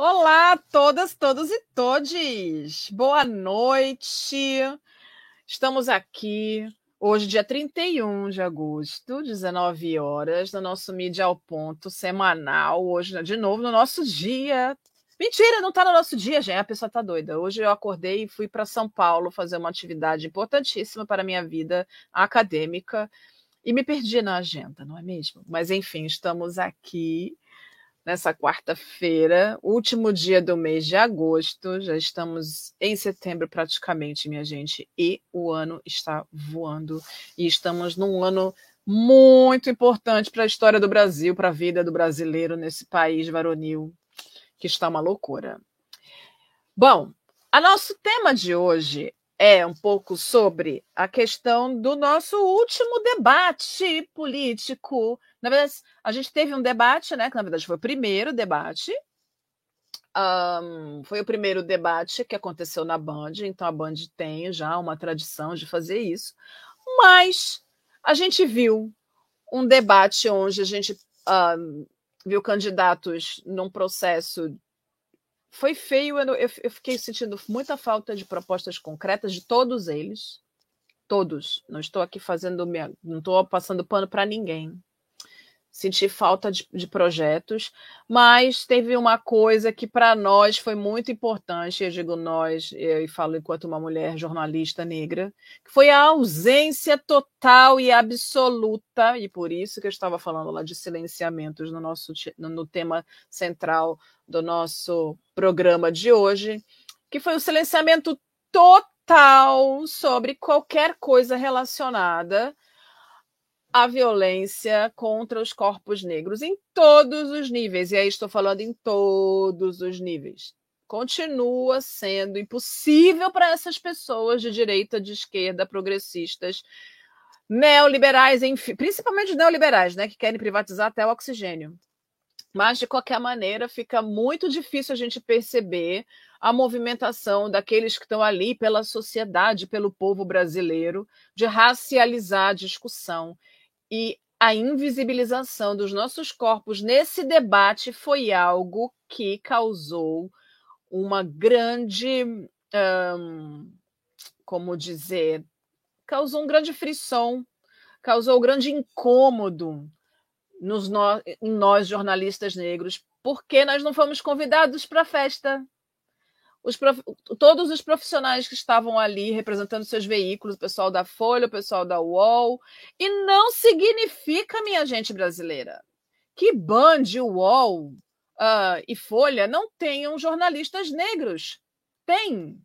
Olá a todas, todos e todes. Boa noite. Estamos aqui hoje, dia 31 de agosto, 19 horas, no nosso Mídia ao Ponto semanal. Hoje, de novo, no nosso dia. Mentira, não está no nosso dia, gente. A pessoa está doida. Hoje eu acordei e fui para São Paulo fazer uma atividade importantíssima para a minha vida acadêmica e me perdi na agenda, não é mesmo? Mas enfim, estamos aqui nessa quarta-feira, último dia do mês de agosto. Já estamos em setembro praticamente, minha gente, e o ano está voando. E estamos num ano muito importante para a história do Brasil, para a vida do brasileiro nesse país varonil, que está uma loucura. Bom, a nosso tema de hoje é um pouco sobre a questão do nosso último debate político. Na verdade, a gente teve um debate, né? Que na verdade foi o primeiro debate. Um, foi o primeiro debate que aconteceu na Band, então a Band tem já uma tradição de fazer isso. Mas a gente viu um debate onde a gente viu candidatos num processo foi feio, eu, eu, fiquei sentindo muita falta de propostas concretas de todos eles. Todos. Não estou aqui fazendo. Minha, não estou passando pano para ninguém. Senti falta de, de, projetos, mas teve uma coisa que para nós foi muito importante, eu digo nós, eu falo enquanto uma mulher jornalista negra, que foi a ausência total e absoluta, e por isso que eu estava falando lá de silenciamentos no nosso no tema central do nosso programa de hoje, que foi o silenciamento total sobre qualquer coisa relacionada à violência contra os corpos negros em todos os níveis. E aí estou falando em todos os níveis. Continua sendo impossível para essas pessoas de direita, de esquerda, progressistas, neoliberais, enfim, principalmente neoliberais, né, que querem privatizar até o oxigênio mas, de qualquer maneira, fica muito difícil a gente perceber a movimentação daqueles que estão ali pela sociedade, pelo povo brasileiro, de racializar a discussão. E a invisibilização dos nossos corpos nesse debate foi algo que causou uma grande. Como dizer? Causou um grande frisson, causou um grande incômodo nos no, em nós, jornalistas negros, porque nós não fomos convidados para a festa. Os prof... Todos os profissionais que estavam ali representando seus veículos, o pessoal da Folha, o pessoal da UOL, e não significa, minha gente brasileira, que Band, UOL uh, e Folha não tenham jornalistas negros. Tem.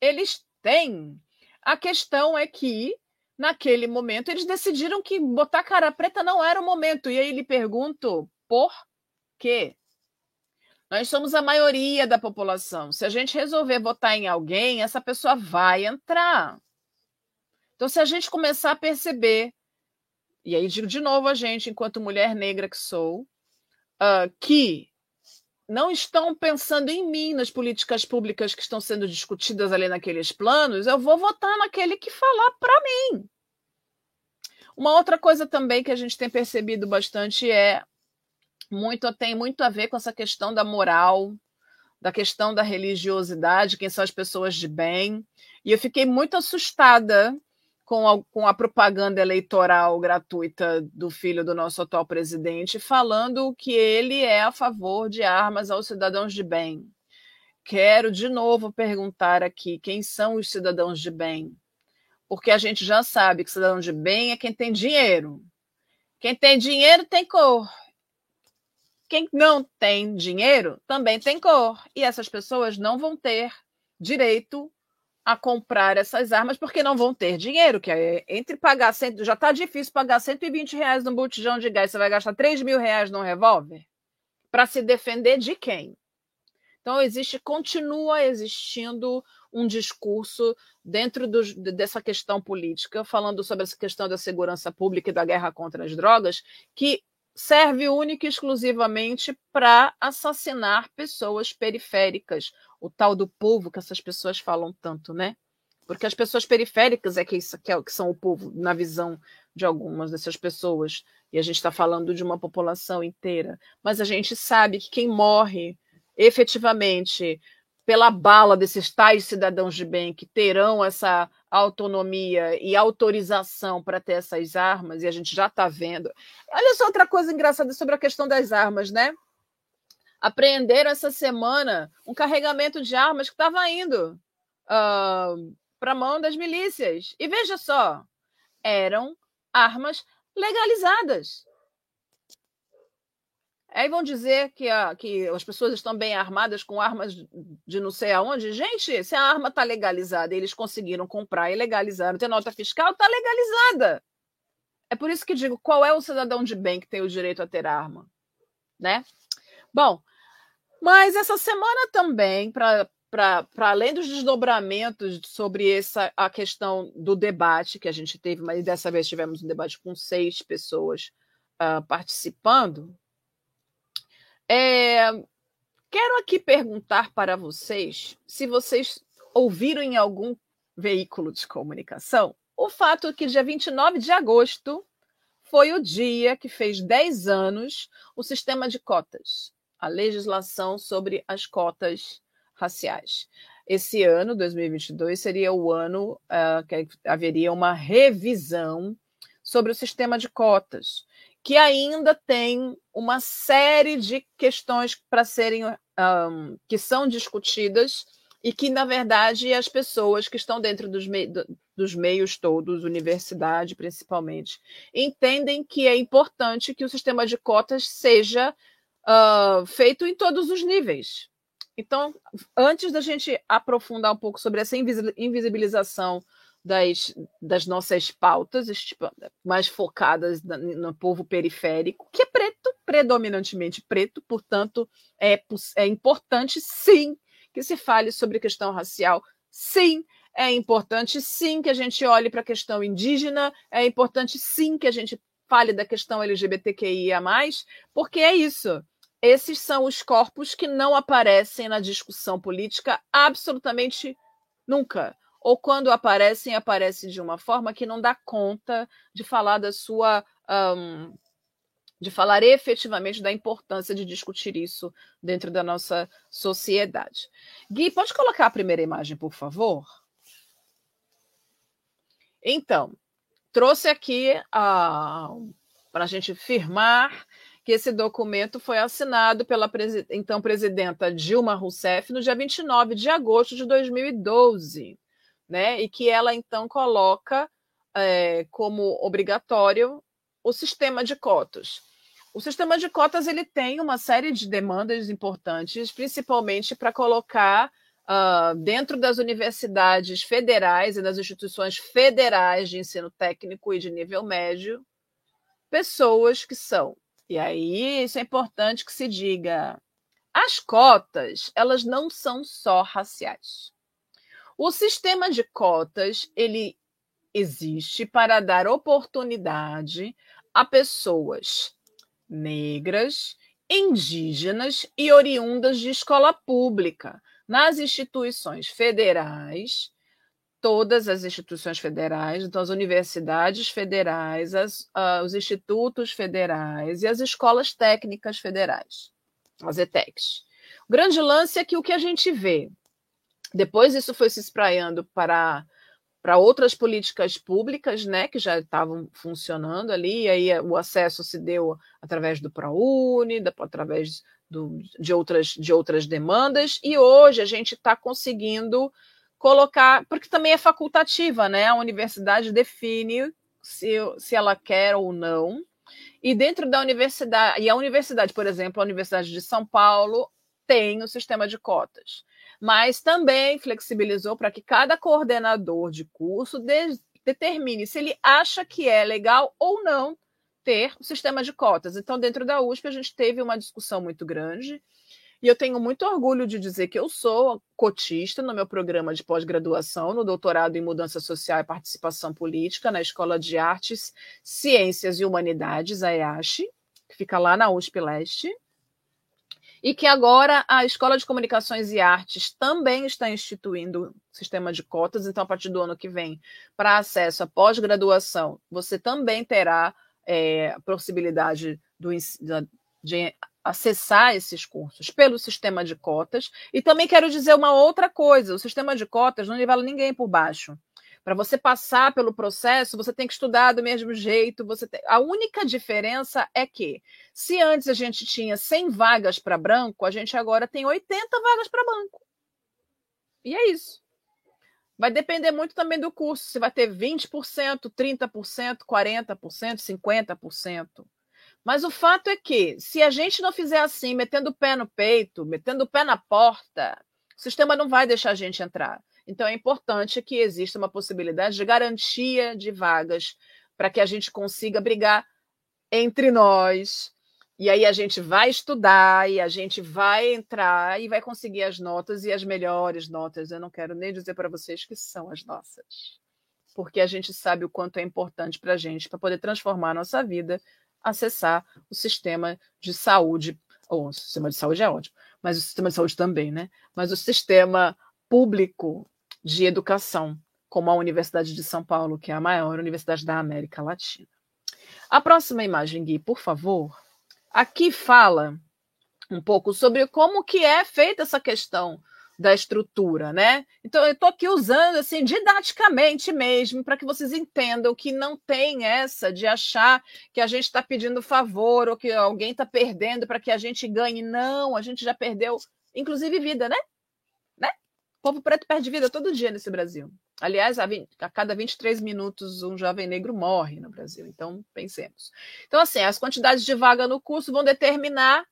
Eles têm. A questão é que naquele momento, eles decidiram que botar cara preta não era o momento. E aí lhe pergunto por quê? Nós somos a maioria da população. Se a gente resolver votar em alguém, essa pessoa vai entrar. Então, se a gente começar a perceber, e aí digo de novo a gente, enquanto mulher negra que sou, uh, que não estão pensando em mim, nas políticas públicas que estão sendo discutidas ali naqueles planos, eu vou votar naquele que falar para mim. Uma outra coisa também que a gente tem percebido bastante é muito tem muito a ver com essa questão da moral, da questão da religiosidade, quem são as pessoas de bem. E eu fiquei muito assustada com a, com a propaganda eleitoral gratuita do filho do nosso atual presidente, falando que ele é a favor de armas aos cidadãos de bem. Quero de novo perguntar aqui: quem são os cidadãos de bem? Porque a gente já sabe que cidadão de bem é quem tem dinheiro. Quem tem dinheiro tem cor. Quem não tem dinheiro também tem cor. E essas pessoas não vão ter direito a comprar essas armas porque não vão ter dinheiro, que é entre pagar cento, já está difícil pagar 120 reais num botijão de gás, você vai gastar 3 mil reais num revólver para se defender de quem? Então existe, continua existindo um discurso dentro do, dessa questão política, falando sobre essa questão da segurança pública e da guerra contra as drogas, que serve única e exclusivamente para assassinar pessoas periféricas, o tal do povo que essas pessoas falam tanto, né? Porque as pessoas periféricas é que, isso, que, é, que são o povo, na visão de algumas dessas pessoas. E a gente está falando de uma população inteira. Mas a gente sabe que quem morre efetivamente pela bala desses tais cidadãos de bem que terão essa autonomia e autorização para ter essas armas, e a gente já está vendo. Olha só outra coisa engraçada sobre a questão das armas, né? Apreenderam essa semana um carregamento de armas que estava indo uh, ah, para a mão das milícias. E veja só, eram armas legalizadas. Aí vão dizer que, a, que as pessoas estão bem armadas com armas de não sei aonde. Gente, se a arma está legalizada eles conseguiram comprar e legalizaram, ter nota fiscal, está legalizada. É por isso que digo, qual é o cidadão de bem que tem o direito a ter arma? Né? Bom, mas essa semana também, para além dos desdobramentos sobre essa a questão do debate que a gente teve, mas dessa vez tivemos um debate com seis pessoas uh, participando, é, quero aqui perguntar para vocês se vocês ouviram em algum veículo de comunicação o fato que dia 29 de agosto foi o dia que fez 10 anos o sistema de cotas, a legislação sobre as cotas raciais. Esse ano, 2022, seria o ano uh, que haveria uma revisão sobre o sistema de cotas que ainda tem uma série de questões para serem um, que são discutidas e que, na verdade, as pessoas que estão dentro dos, mei dos meios todos, universidade principalmente, entendem que é importante que o sistema de cotas seja uh, feito em todos os níveis. Então, antes da gente aprofundar um pouco sobre essa invisibilização das, das nossas pautas, tipo, mais focadas no povo periférico, que é preto, predominantemente preto, portanto, é, é importante sim que se fale sobre questão racial, sim, é importante sim que a gente olhe para a questão indígena, é importante sim que a gente fale da questão LGBTQIA, porque é isso. Esses são os corpos que não aparecem na discussão política absolutamente nunca ou quando aparecem, aparecem de uma forma que não dá conta de falar da sua. Um, de falar efetivamente da importância de discutir isso dentro da nossa sociedade. Gui, pode colocar a primeira imagem, por favor? Então, trouxe aqui para a gente firmar que esse documento foi assinado pela então presidenta Dilma Rousseff no dia 29 de agosto de 2012 né? E que ela então coloca é, como obrigatório o sistema de cotas. O sistema de cotas ele tem uma série de demandas importantes, principalmente para colocar uh, dentro das universidades federais e das instituições federais de ensino técnico e de nível médio pessoas que são. E aí isso é importante que se diga. As cotas, elas não são só raciais. O sistema de cotas, ele existe para dar oportunidade a pessoas negras, indígenas e oriundas de escola pública nas instituições federais, todas as instituições federais, então as universidades federais, as, uh, os institutos federais e as escolas técnicas federais, as ETECs. O grande lance é que o que a gente vê depois isso foi se espraiando para para outras políticas públicas, né, que já estavam funcionando ali, e aí o acesso se deu através do ProUni, através do, de, outras, de outras demandas, e hoje a gente está conseguindo colocar, porque também é facultativa, né? A universidade define se, se ela quer ou não. E dentro da universidade, e a universidade, por exemplo, a Universidade de São Paulo tem o sistema de cotas mas também flexibilizou para que cada coordenador de curso de, determine se ele acha que é legal ou não ter o sistema de cotas. Então, dentro da USP, a gente teve uma discussão muito grande. E eu tenho muito orgulho de dizer que eu sou cotista no meu programa de pós-graduação, no doutorado em Mudança Social e Participação Política, na Escola de Artes, Ciências e Humanidades, a EASH, que fica lá na USP Leste e que agora a Escola de Comunicações e Artes também está instituindo sistema de cotas, então a partir do ano que vem, para acesso à pós-graduação, você também terá é, a possibilidade do, de acessar esses cursos pelo sistema de cotas. E também quero dizer uma outra coisa: o sistema de cotas não nivela ninguém por baixo. Para você passar pelo processo, você tem que estudar do mesmo jeito. Você tem... A única diferença é que, se antes a gente tinha 100 vagas para branco, a gente agora tem 80 vagas para banco. E é isso. Vai depender muito também do curso, se vai ter 20%, 30%, 40%, 50%. Mas o fato é que, se a gente não fizer assim, metendo o pé no peito, metendo o pé na porta, o sistema não vai deixar a gente entrar. Então, é importante que exista uma possibilidade de garantia de vagas para que a gente consiga brigar entre nós. E aí a gente vai estudar e a gente vai entrar e vai conseguir as notas e as melhores notas. Eu não quero nem dizer para vocês que são as nossas, porque a gente sabe o quanto é importante para a gente para poder transformar a nossa vida, acessar o sistema de saúde. Ou o sistema de saúde é ótimo, mas o sistema de saúde também, né? Mas o sistema público de educação, como a Universidade de São Paulo, que é a maior universidade da América Latina. A próxima imagem, Gui, por favor. Aqui fala um pouco sobre como que é feita essa questão da estrutura, né? Então eu estou aqui usando assim didaticamente mesmo para que vocês entendam que não tem essa de achar que a gente está pedindo favor ou que alguém está perdendo para que a gente ganhe. Não, a gente já perdeu, inclusive vida, né? Povo preto perde vida todo dia nesse Brasil. Aliás, a, 20, a, cada 23 minutos um jovem negro morre no Brasil. Então, pensemos. Então, assim, as quantidades de vaga no curso vão determinar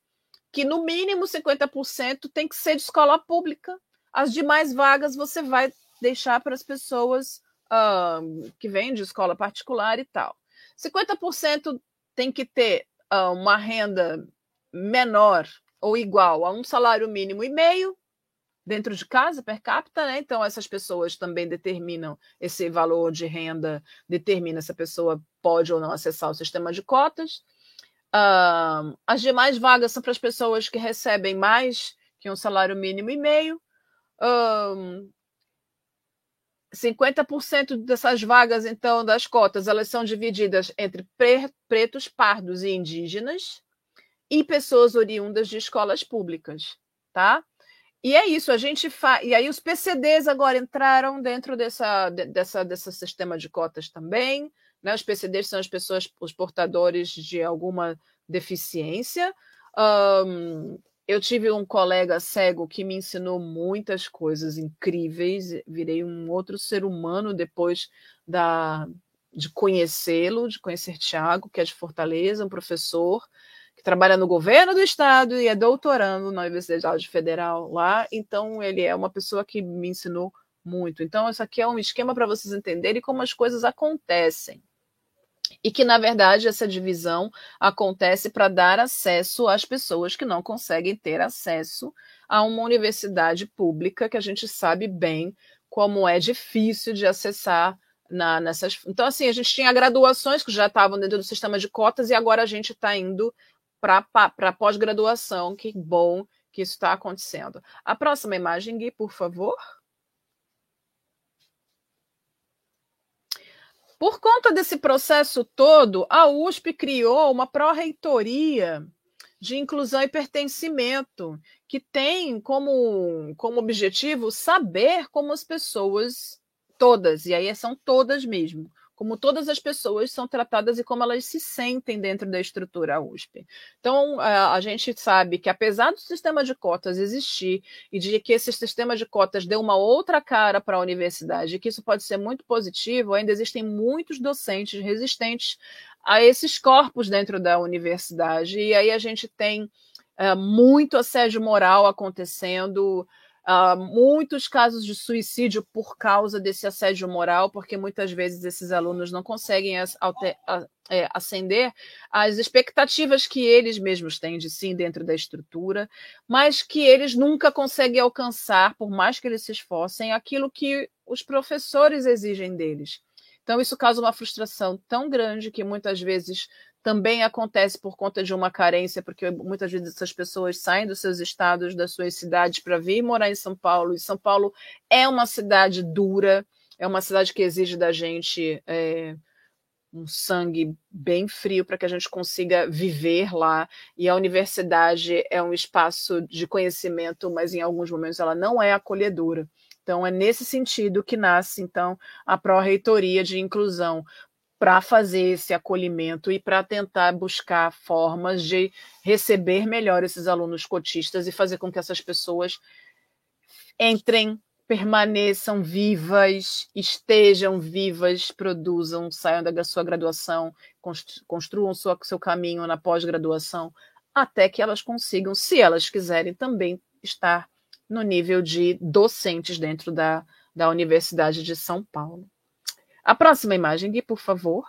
que, no mínimo, 50% tem que ser de escola pública. As demais vagas você vai deixar para as pessoas uh, que vêm de escola particular e tal. 50% tem que ter uh, uma renda menor ou igual a um salário mínimo e meio dentro de casa per capita, né? Então essas pessoas também determinam esse valor de renda, determina se a pessoa pode ou não acessar o sistema de cotas. Uh, as demais vagas são para as pessoas que recebem mais que um salário mínimo e meio. Uh, 50% dessas vagas, então, das cotas, elas são divididas entre pretos, pardos e indígenas e pessoas oriundas de escolas públicas, tá? E é isso, a gente faz. E aí os PCDs agora entraram dentro dessa, dessa, desse sistema de cotas também. Né? Os PCDs são as pessoas, os portadores de alguma deficiência. Um, eu tive um colega cego que me ensinou muitas coisas incríveis. Virei um outro ser humano depois da, de conhecê-lo, de conhecer Tiago, que é de Fortaleza, um professor trabalha no governo do estado e é doutorando na Universidade Federal lá. Então, ele é uma pessoa que me ensinou muito. Então, isso aqui é um esquema para vocês entenderem como as coisas acontecem. E que, na verdade, essa divisão acontece para dar acesso às pessoas que não conseguem ter acesso a uma universidade pública, que a gente sabe bem como é difícil de acessar na, nessas. Então, assim, a gente tinha graduações que já estavam dentro do sistema de cotas e agora a gente está indo para pós-graduação. Que bom que isso está acontecendo. A próxima imagem, Gui, por favor. Por conta desse processo todo, a USP criou uma pró-reitoria de inclusão e pertencimento, que tem como, como objetivo saber como as pessoas, todas, e aí são todas mesmo, como todas as pessoas são tratadas e como elas se sentem dentro da estrutura USP. Então, a gente sabe que, apesar do sistema de cotas existir e de que esse sistema de cotas deu uma outra cara para a universidade, que isso pode ser muito positivo, ainda existem muitos docentes resistentes a esses corpos dentro da universidade, e aí a gente tem é, muito assédio moral acontecendo. Uh, muitos casos de suicídio por causa desse assédio moral, porque muitas vezes esses alunos não conseguem as, alter, a, é, às expectativas que eles mesmos têm de si dentro da estrutura, mas que eles nunca conseguem alcançar, por mais que eles se esforcem, aquilo que os professores exigem deles. Então, isso causa uma frustração tão grande que muitas vezes também acontece por conta de uma carência, porque muitas vezes essas pessoas saem dos seus estados, das suas cidades, para vir morar em São Paulo. E São Paulo é uma cidade dura, é uma cidade que exige da gente é, um sangue bem frio para que a gente consiga viver lá. E a universidade é um espaço de conhecimento, mas em alguns momentos ela não é acolhedora. Então, é nesse sentido que nasce, então, a pró-reitoria de inclusão, para fazer esse acolhimento e para tentar buscar formas de receber melhor esses alunos cotistas e fazer com que essas pessoas entrem permaneçam vivas, estejam vivas, produzam, saiam da sua graduação, construam sua, seu caminho na pós-graduação, até que elas consigam, se elas quiserem, também estar no nível de docentes dentro da, da Universidade de São Paulo. A próxima imagem, Gui, por favor.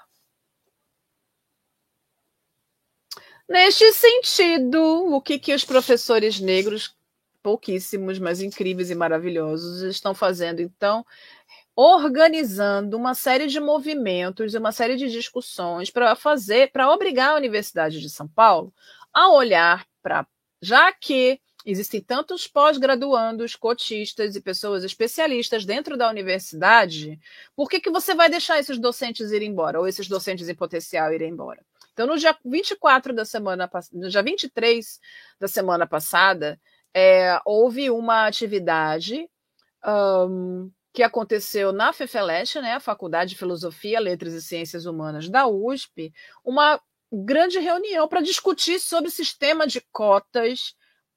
Neste sentido, o que, que os professores negros pouquíssimos, mas incríveis e maravilhosos, estão fazendo, então, organizando uma série de movimentos e uma série de discussões para fazer, para obrigar a Universidade de São Paulo a olhar para, já que existem tantos pós-graduandos, cotistas e pessoas especialistas dentro da universidade, por que, que você vai deixar esses docentes ir embora, ou esses docentes em potencial irem embora? Então, no dia 24 da semana, no dia 23 da semana passada, é, houve uma atividade um, que aconteceu na FEFELESH, né, a Faculdade de Filosofia, Letras e Ciências Humanas da USP, uma grande reunião para discutir sobre o sistema de cotas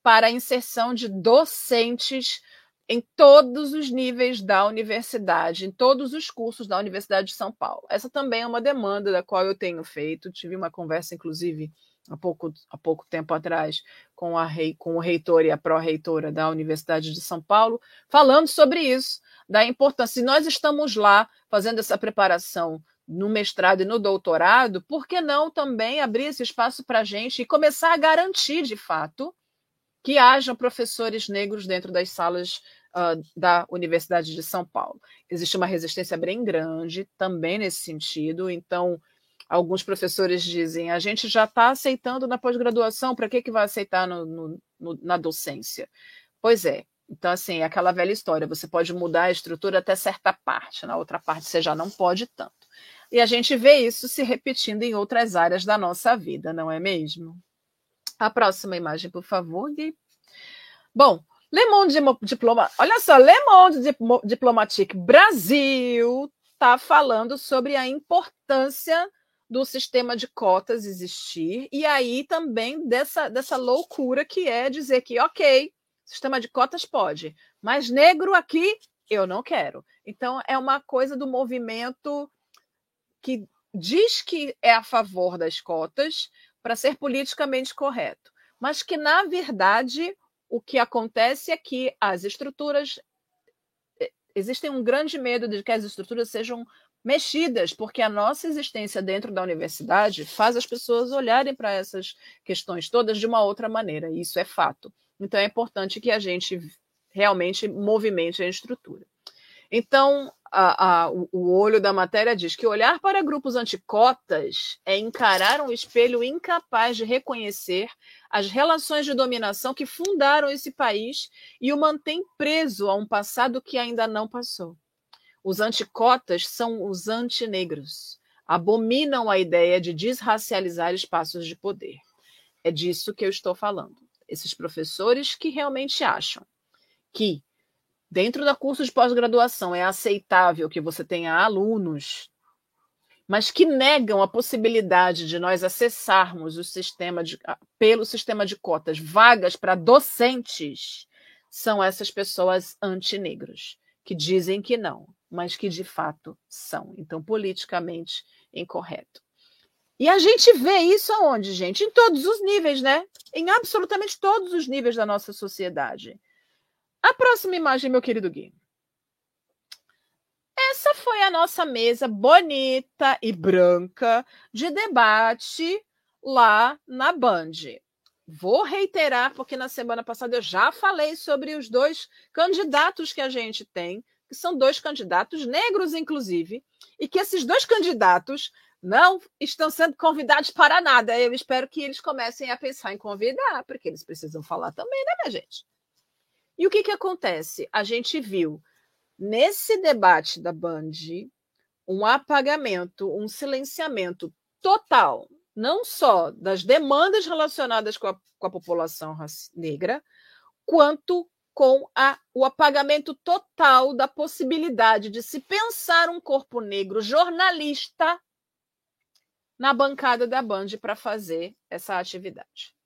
para a inserção de docentes em todos os níveis da universidade, em todos os cursos da Universidade de São Paulo. Essa também é uma demanda da qual eu tenho feito. Tive uma conversa, inclusive, há pouco, há pouco tempo atrás com, a rei, com o reitor e a pró-reitora da Universidade de São Paulo, falando sobre isso, da importância. Se nós estamos lá fazendo essa preparação no mestrado e no doutorado, por que não também abrir esse espaço para a gente e começar a garantir, de fato, que hajam professores negros dentro das salas uh, da Universidade de São Paulo? Existe uma resistência bem grande também nesse sentido, então Alguns professores dizem: a gente já está aceitando na pós-graduação, para que, que vai aceitar no, no, no, na docência? Pois é. Então, assim, é aquela velha história: você pode mudar a estrutura até certa parte, na outra parte você já não pode tanto. E a gente vê isso se repetindo em outras áreas da nossa vida, não é mesmo? A próxima imagem, por favor, Gui. Bom, Le Monde Diploma, olha só, Le Monde Diplomatique Brasil está falando sobre a importância do sistema de cotas existir, e aí também dessa, dessa loucura que é dizer que, ok, sistema de cotas pode, mas negro aqui eu não quero. Então, é uma coisa do movimento que diz que é a favor das cotas para ser politicamente correto, mas que, na verdade, o que acontece é que as estruturas. Existem um grande medo de que as estruturas sejam mexidas, porque a nossa existência dentro da universidade faz as pessoas olharem para essas questões todas de uma outra maneira, e isso é fato. Então é importante que a gente realmente movimente a estrutura. Então, a, a, o olho da matéria diz que olhar para grupos anticotas é encarar um espelho incapaz de reconhecer as relações de dominação que fundaram esse país e o mantém preso a um passado que ainda não passou. Os anticotas são os antinegros. Abominam a ideia de desracializar espaços de poder. É disso que eu estou falando. Esses professores que realmente acham que dentro da curso de pós-graduação é aceitável que você tenha alunos, mas que negam a possibilidade de nós acessarmos o sistema de, pelo sistema de cotas vagas para docentes, são essas pessoas antinegros que dizem que não mas que de fato são. Então, politicamente incorreto. E a gente vê isso aonde, gente? Em todos os níveis, né? Em absolutamente todos os níveis da nossa sociedade. A próxima imagem, meu querido Gui. Essa foi a nossa mesa bonita e branca de debate lá na Band. Vou reiterar, porque na semana passada eu já falei sobre os dois candidatos que a gente tem que são dois candidatos negros, inclusive, e que esses dois candidatos não estão sendo convidados para nada. Eu espero que eles comecem a pensar em convidar, porque eles precisam falar também, né, minha gente? E o que, que acontece? A gente viu nesse debate da Band um apagamento, um silenciamento total, não só das demandas relacionadas com a, com a população negra, quanto com a, o apagamento total da possibilidade de se pensar um corpo negro jornalista na bancada da Band para fazer essa atividade.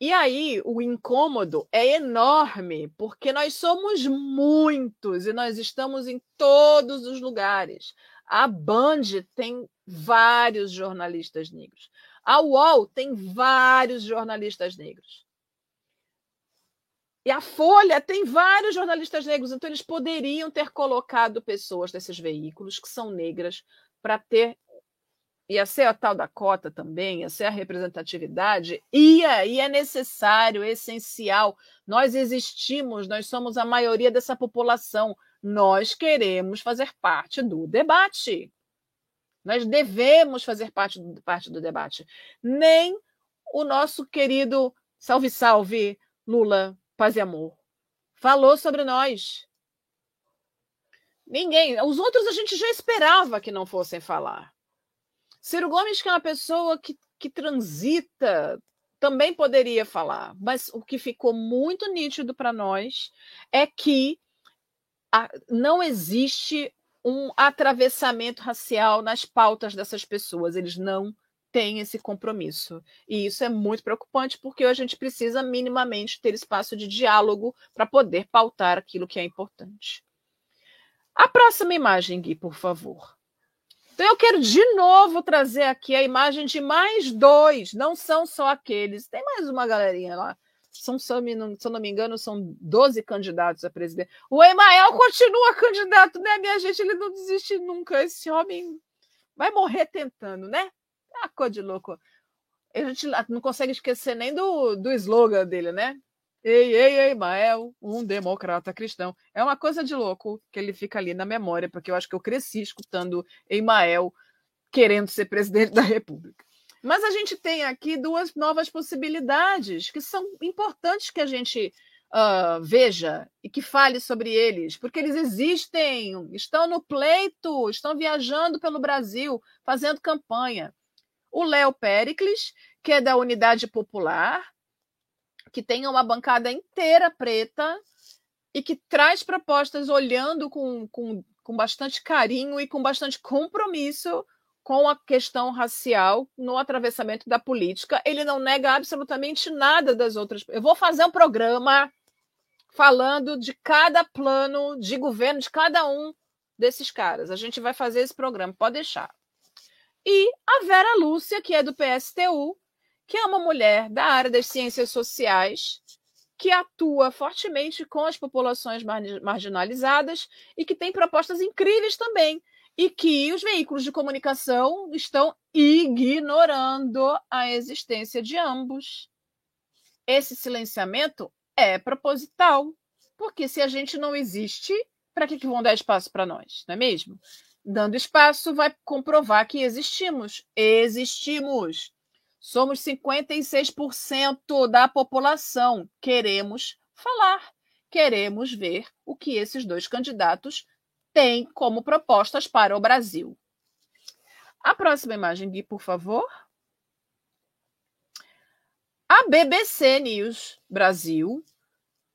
E aí o incômodo é enorme, porque nós somos muitos e nós estamos em todos os lugares. A Band tem vários jornalistas negros. A UOL tem vários jornalistas negros. E a Folha tem vários jornalistas negros, então eles poderiam ter colocado pessoas desses veículos que são negras para ter ia ser a tal da cota também, ia ser a representatividade, ia, e é necessário, essencial. Nós existimos, nós somos a maioria dessa população. Nós queremos fazer parte do debate. Nós devemos fazer parte do, parte do debate. Nem o nosso querido salve, salve, Lula, paz e amor, falou sobre nós. Ninguém. Os outros a gente já esperava que não fossem falar. Ciro Gomes, que é uma pessoa que, que transita, também poderia falar, mas o que ficou muito nítido para nós é que a, não existe um atravessamento racial nas pautas dessas pessoas, eles não têm esse compromisso. E isso é muito preocupante, porque a gente precisa minimamente ter espaço de diálogo para poder pautar aquilo que é importante. A próxima imagem, Gui, por favor. Então, eu quero de novo trazer aqui a imagem de mais dois, não são só aqueles. Tem mais uma galerinha lá. São, se eu não me engano, são 12 candidatos a presidente. O Emael continua candidato, né, minha gente? Ele não desiste nunca. Esse homem vai morrer tentando, né? Ah, coisa de louco. A gente não consegue esquecer nem do, do slogan dele, né? Ei, ei, ei, Mael, um democrata cristão. É uma coisa de louco que ele fica ali na memória, porque eu acho que eu cresci escutando Emael querendo ser presidente da República. Mas a gente tem aqui duas novas possibilidades que são importantes que a gente uh, veja e que fale sobre eles, porque eles existem, estão no pleito, estão viajando pelo Brasil, fazendo campanha. O Léo Pericles, que é da Unidade Popular, que tenha uma bancada inteira preta e que traz propostas olhando com, com, com bastante carinho e com bastante compromisso com a questão racial no atravessamento da política. Ele não nega absolutamente nada das outras. Eu vou fazer um programa falando de cada plano de governo de cada um desses caras. A gente vai fazer esse programa, pode deixar. E a Vera Lúcia, que é do PSTU, que é uma mulher da área das ciências sociais, que atua fortemente com as populações marginalizadas e que tem propostas incríveis também, e que os veículos de comunicação estão ignorando a existência de ambos. Esse silenciamento é proposital, porque se a gente não existe, para que, que vão dar espaço para nós, não é mesmo? Dando espaço vai comprovar que existimos. Existimos. Somos 56% da população. Queremos falar, queremos ver o que esses dois candidatos têm como propostas para o Brasil. A próxima imagem, Gui, por favor. A BBC News Brasil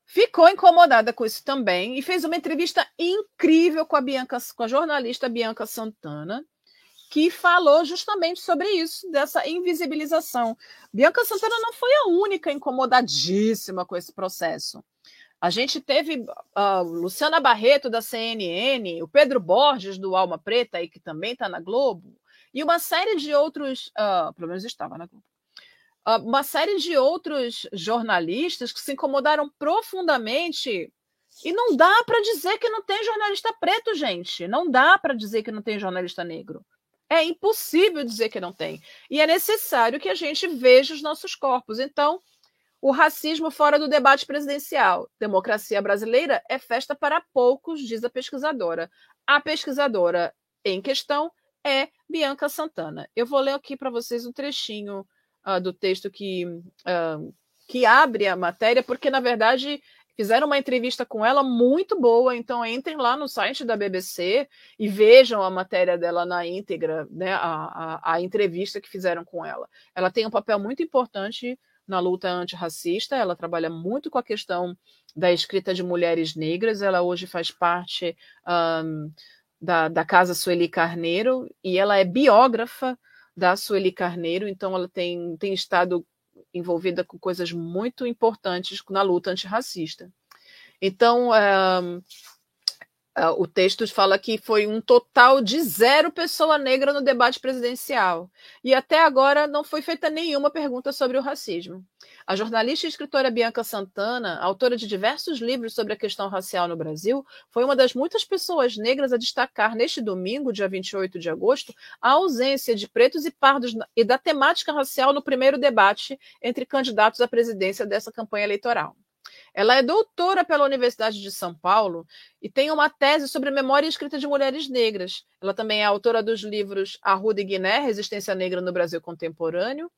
ficou incomodada com isso também e fez uma entrevista incrível com a Bianca, com a jornalista Bianca Santana, que falou justamente sobre isso, dessa invisibilização. Bianca Santana não foi a única incomodadíssima com esse processo. A gente teve a uh, Luciana Barreto, da CNN, o Pedro Borges, do Alma Preta, aí, que também está na Globo, e uma série de outros, uh, pelo menos estava na Globo, uh, uma série de outros jornalistas que se incomodaram profundamente. E não dá para dizer que não tem jornalista preto, gente. Não dá para dizer que não tem jornalista negro. É impossível dizer que não tem. E é necessário que a gente veja os nossos corpos. Então, o racismo fora do debate presidencial. Democracia brasileira é festa para poucos, diz a pesquisadora. A pesquisadora em questão é Bianca Santana. Eu vou ler aqui para vocês um trechinho uh, do texto que, uh, que abre a matéria, porque, na verdade, Fizeram uma entrevista com ela muito boa, então entrem lá no site da BBC e vejam a matéria dela na íntegra, né, a, a, a entrevista que fizeram com ela. Ela tem um papel muito importante na luta antirracista, ela trabalha muito com a questão da escrita de mulheres negras, ela hoje faz parte um, da, da Casa Sueli Carneiro e ela é biógrafa da Sueli Carneiro, então ela tem, tem estado envolvida com coisas muito importantes na luta antirracista. Então, é, é, o texto fala que foi um total de zero pessoa negra no debate presidencial. E até agora não foi feita nenhuma pergunta sobre o racismo. A jornalista e escritora Bianca Santana, autora de diversos livros sobre a questão racial no Brasil, foi uma das muitas pessoas negras a destacar neste domingo, dia 28 de agosto, a ausência de pretos e pardos e da temática racial no primeiro debate entre candidatos à presidência dessa campanha eleitoral. Ela é doutora pela Universidade de São Paulo e tem uma tese sobre memória escrita de mulheres negras. Ela também é autora dos livros Arruda e Guiné, Resistência Negra no Brasil Contemporâneo,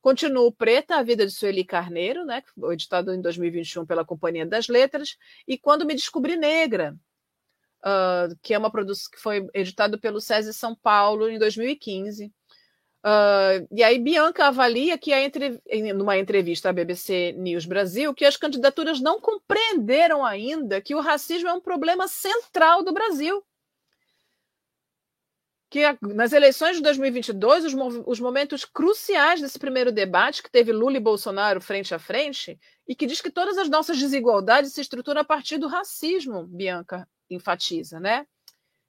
Continuo Preta, A Vida de Sueli Carneiro, né, editado em 2021 pela Companhia das Letras, e Quando Me Descobri Negra, uh, que é uma produção que foi editado pelo SESI São Paulo em 2015. Uh, e aí Bianca avalia que a entre... numa entrevista à BBC News Brasil que as candidaturas não compreenderam ainda que o racismo é um problema central do Brasil que nas eleições de 2022, os, os, momentos cruciais desse primeiro debate, que teve Lula e Bolsonaro frente a frente, e que diz que todas as nossas desigualdades se estruturam a partir do racismo, Bianca enfatiza, né?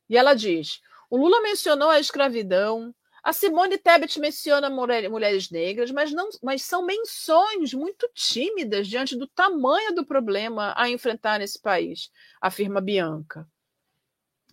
E ela diz: o Lula mencionou a escravidão, a Simone Tebet menciona mulher, mulheres negras, mas, não, mas são menções muito tímidas diante do tamanho do problema a enfrentar nesse país, afirma Bianca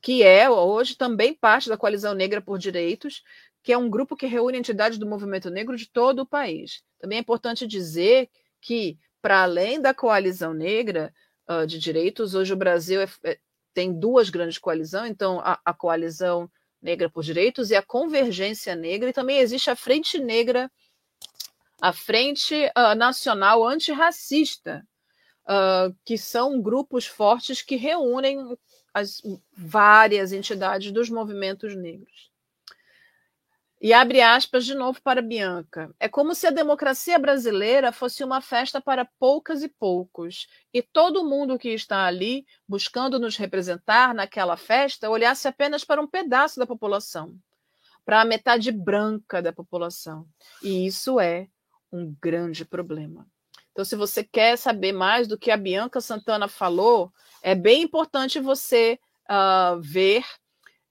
que é hoje também parte da Coalizão Negra por Direitos, que é um grupo que reúne entidades do movimento negro de todo o país. Também é importante dizer que, para além da Coalizão Negra uh, de Direitos, hoje o Brasil é, é, tem duas grandes coalizões, então a, a, Coalizão Negra por Direitos e a Convergência Negra, e também existe a Frente Negra, a Frente uh, Nacional Antirracista, uh, que são grupos fortes que reúnem as várias entidades dos movimentos negros. E abre aspas de novo para Bianca. É como se a democracia brasileira fosse uma festa para poucas e poucos, e todo mundo que está ali, buscando nos representar naquela festa, olhasse apenas para um pedaço da população, para a metade branca da população. E isso é um grande problema. Então, se você quer saber mais do que a Bianca Santana falou, é bem importante você uh, ver,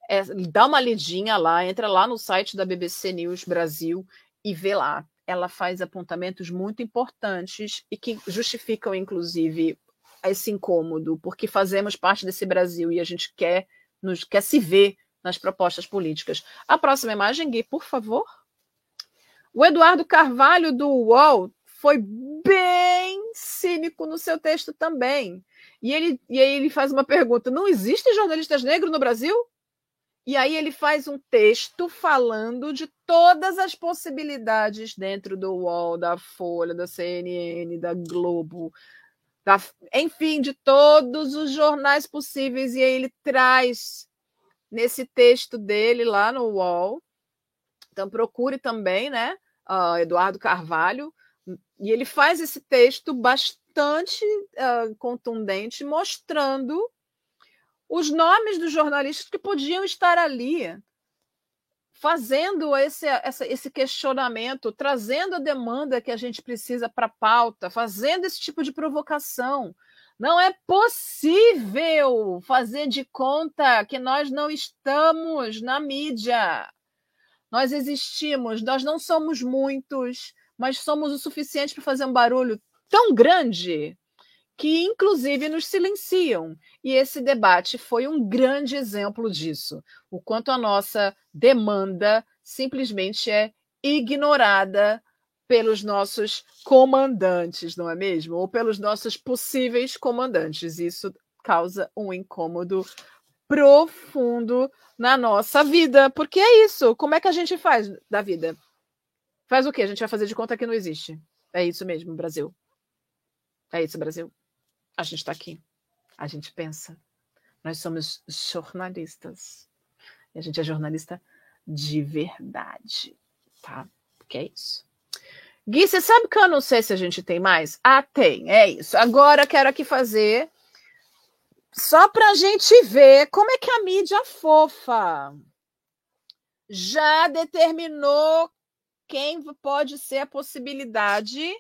é, dá uma lidinha lá, entra lá no site da BBC News Brasil e vê lá. Ela faz apontamentos muito importantes e que justificam, inclusive, esse incômodo, porque fazemos parte desse Brasil e a gente quer, nos, quer se ver nas propostas políticas. A próxima imagem, Gui, por favor. O Eduardo Carvalho, do UOL, foi bem cínico no seu texto também. E, ele, e aí ele faz uma pergunta: não existem jornalistas negros no Brasil? E aí ele faz um texto falando de todas as possibilidades dentro do UOL, da Folha, da CNN, da Globo, da, enfim, de todos os jornais possíveis. E aí ele traz nesse texto dele lá no UOL. Então procure também, né? Uh, Eduardo Carvalho, e ele faz esse texto bastante uh, contundente, mostrando os nomes dos jornalistas que podiam estar ali, fazendo esse, essa, esse questionamento, trazendo a demanda que a gente precisa para a pauta, fazendo esse tipo de provocação. Não é possível fazer de conta que nós não estamos na mídia. Nós existimos, nós não somos muitos, mas somos o suficiente para fazer um barulho tão grande que, inclusive, nos silenciam. E esse debate foi um grande exemplo disso. O quanto a nossa demanda simplesmente é ignorada pelos nossos comandantes, não é mesmo? Ou pelos nossos possíveis comandantes. Isso causa um incômodo profundo na nossa vida, porque é isso. Como é que a gente faz da vida? Faz o quê? A gente vai fazer de conta que não existe. É isso mesmo, Brasil. É isso, Brasil. A gente está aqui, a gente pensa. Nós somos jornalistas. E a gente é jornalista de verdade, tá? Porque é isso. Gui, você sabe que eu não sei se a gente tem mais? Ah, tem, é isso. Agora quero aqui fazer só para a gente ver como é que a mídia fofa já determinou quem pode ser a possibilidade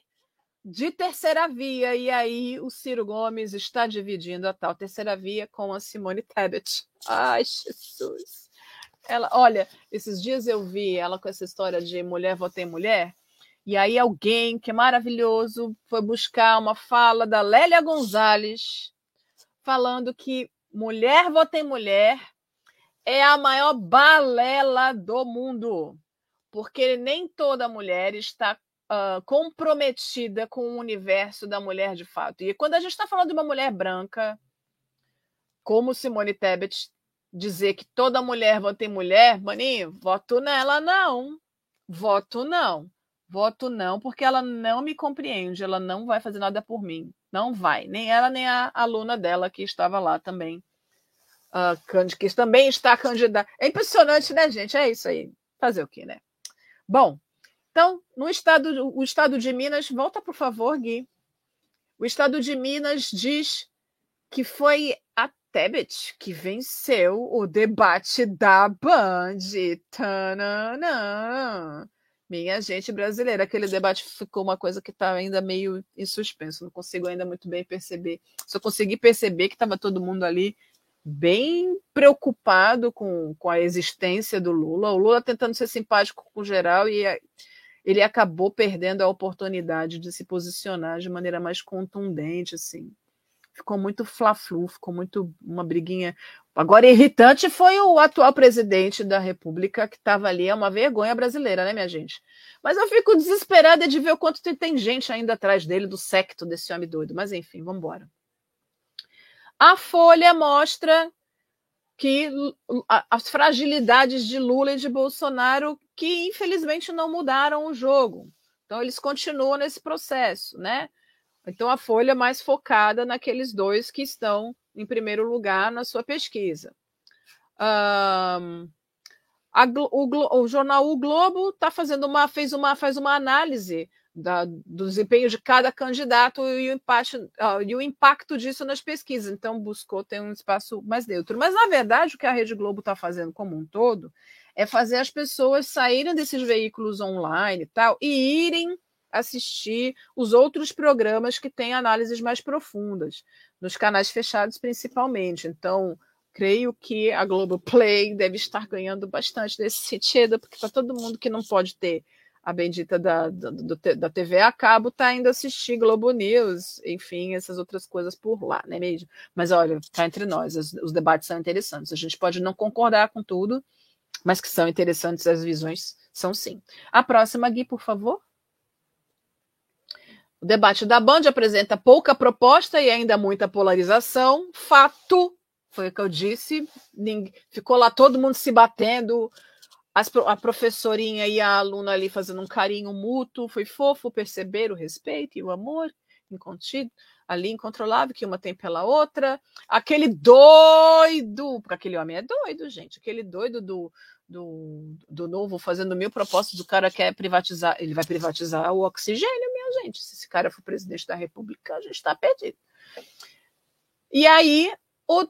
de terceira via. E aí o Ciro Gomes está dividindo a tal terceira via com a Simone Tebet. Ai, Jesus. Ela, olha, esses dias eu vi ela com essa história de mulher votei mulher. E aí alguém que é maravilhoso foi buscar uma fala da Lélia Gonzalez falando que mulher votei mulher é a maior balela do mundo, porque nem toda mulher está uh, comprometida com o universo da mulher de fato. E quando a gente está falando de uma mulher branca, como Simone Tebet, dizer que toda mulher vota em mulher, maninho, voto nela não. Voto não. Voto não, porque ela não me compreende, ela não vai fazer nada por mim. Não vai. Nem ela, nem a aluna dela que estava lá também. Uh, que também está candidata. É impressionante, né, gente? É isso aí. Fazer o quê, né? Bom, então, no estado, o estado de Minas, volta por favor, Gui. O estado de Minas diz que foi a Tebet que venceu o debate da Band. Tanana. Minha gente brasileira, aquele debate ficou uma coisa que está ainda meio em suspenso, não consigo ainda muito bem perceber. Só consegui perceber que estava todo mundo ali bem preocupado com, com a existência do Lula. O Lula tentando ser simpático com o geral e ele acabou perdendo a oportunidade de se posicionar de maneira mais contundente, assim. Ficou muito fla-flu, ficou muito uma briguinha. Agora, irritante foi o atual presidente da República, que estava ali, é uma vergonha brasileira, né, minha gente? Mas eu fico desesperada de ver o quanto tem, gente ainda atrás dele, do secto desse homem doido. Mas enfim, vamos embora. A Folha mostra que as fragilidades de Lula e de Bolsonaro que infelizmente não mudaram o jogo. Então eles continuam nesse processo, né? Então a Folha mais focada naqueles dois que estão em primeiro lugar na sua pesquisa. Um, a, o, o, jornal O Globo tá fazendo uma fez uma faz uma análise da, do desempenho de cada candidato e o, uh, e o impacto disso nas pesquisas. Então, buscou ter um espaço mais neutro. Mas, na verdade, o que a Rede Globo está fazendo como um todo é fazer as pessoas saírem desses veículos online e tal e irem assistir os outros programas que têm análises mais profundas, nos canais fechados principalmente. Então, creio que a Globo Play deve estar ganhando bastante nesse sentido, porque para todo mundo que não pode ter a bendita da, da, da TV a cabo tá indo assistir Globo News, enfim, essas outras coisas por lá, né mesmo? Mas olha, tá entre nós, os, os, debates são interessantes. A gente pode não concordar com tudo, mas que são interessantes as visões são sim. A próxima, Gui, por favor. O debate da Band apresenta pouca proposta e ainda muita polarização. Fato, foi o que eu disse. Ficou lá todo mundo se batendo, as, a professorinha e a aluna ali fazendo um carinho mútuo, foi fofo perceber o respeito e o amor incontido, ali incontrolável, que uma tem pela outra. Aquele doido, porque aquele homem é doido, gente, aquele doido do, do, do novo fazendo mil propostas, o cara quer privatizar, ele vai privatizar o oxigênio, minha gente. Se esse cara for presidente da República, a gente está perdido. E aí, o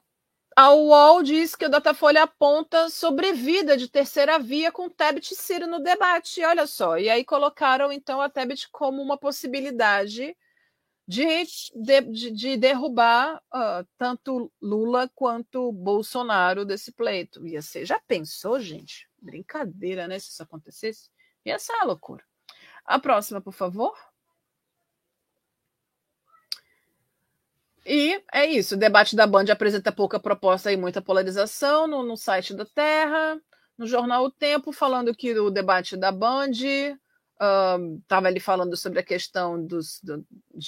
a UOL diz que o Datafolha aponta sobrevida de terceira via com Tebet e Ciro no debate. Olha só. E aí colocaram, então, a Tebet como uma possibilidade de, de, de derrubar uh, tanto Lula quanto Bolsonaro desse pleito. Ia ser, já pensou, gente? Brincadeira, né? Se isso acontecesse. Ia ser uma loucura. A próxima, por favor. E é isso. O debate da Band apresenta pouca proposta e muita polarização no, no site da Terra, no jornal O Tempo, falando que o debate da Band estava uh, ali falando sobre a questão dos do,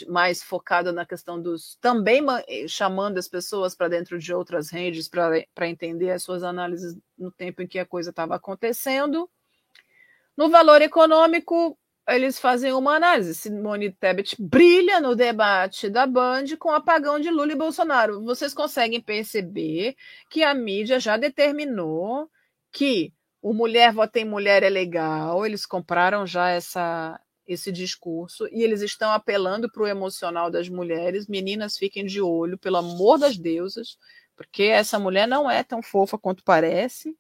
mais focada na questão dos também chamando as pessoas para dentro de outras redes para entender as suas análises no tempo em que a coisa estava acontecendo. No valor econômico, eles fazem uma análise. Simone Tebet brilha no debate da Band com o apagão de Lula e Bolsonaro. Vocês conseguem perceber que a mídia já determinou que o mulher vota em mulher é legal, eles compraram já essa, esse discurso e eles estão apelando para o emocional das mulheres. Meninas, fiquem de olho, pelo amor das deusas, porque essa mulher não é tão fofa quanto parece.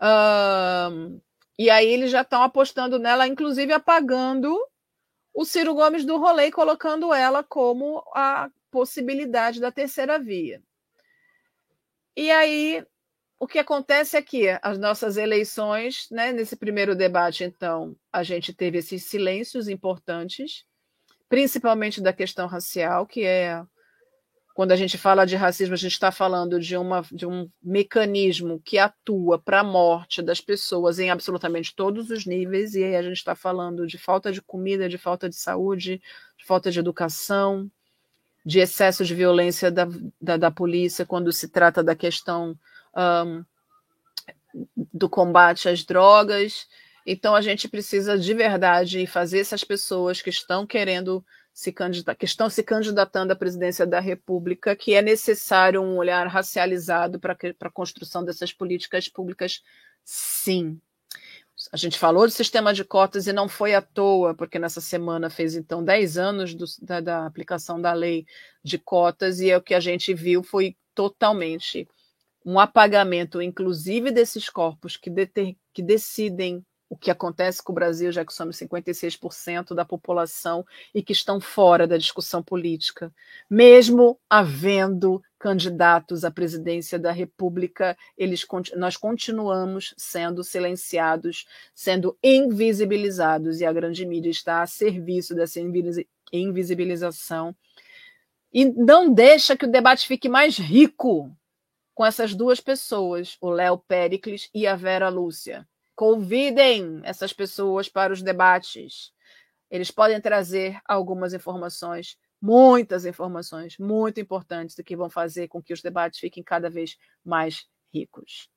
Um, e aí eles já estão apostando nela, inclusive apagando o Ciro Gomes do rolê, colocando ela como a possibilidade da terceira via. E aí o que acontece é que as nossas eleições, né, nesse primeiro debate, então, a gente teve esses silêncios importantes, principalmente da questão racial, que é quando a gente fala de racismo, a gente está falando de, uma, de um mecanismo que atua para a morte das pessoas em absolutamente todos os níveis, e aí a gente está falando de falta de comida, de falta de saúde, de falta de educação, de excesso de violência da, da, da polícia quando se trata da questão um, do combate às drogas. Então a gente precisa de verdade fazer essas pessoas que estão querendo se candidatar, que estão se candidatando à presidência da República, que é necessário um olhar racializado para a construção dessas políticas públicas, sim. A gente falou do sistema de cotas e não foi à toa, porque nessa semana fez então 10 anos do, da, da aplicação da lei de cotas, e é o que a gente viu foi totalmente um apagamento, inclusive desses corpos que, deter, que decidem o que acontece com o Brasil, já que somos 56% da população e que estão fora da discussão política. Mesmo havendo candidatos à presidência da República, eles, nós continuamos sendo silenciados, sendo invisibilizados, e a grande mídia está a serviço dessa invisibilização. E não deixa que o debate fique mais rico com essas duas pessoas, o Léo Pericles e a Vera Lúcia Convidem essas pessoas para os debates. Eles podem trazer algumas informações, muitas informações muito importantes que vão fazer com que os debates fiquem cada vez mais ricos.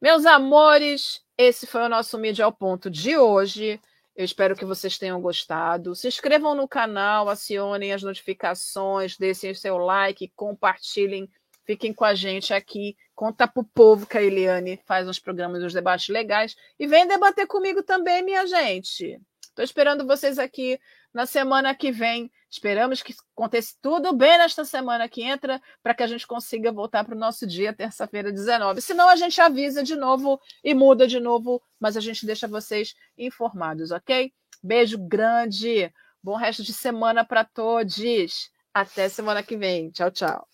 Meus amores, esse foi o nosso Mídia ao Ponto de hoje. Eu espero que vocês tenham gostado. Se inscrevam no canal, acionem as notificações, deixem seu like, compartilhem Fiquem com a gente aqui. Conta pro povo que a Eliane faz uns programas, uns debates legais. E vem debater comigo também, minha gente. Estou esperando vocês aqui na semana que vem. Esperamos que aconteça tudo bem nesta semana que entra, para que a gente consiga voltar para o nosso dia, terça-feira, 19. Senão a gente avisa de novo e muda de novo, mas a gente deixa vocês informados, ok? Beijo grande. Bom resto de semana para todos. Até semana que vem. Tchau, tchau.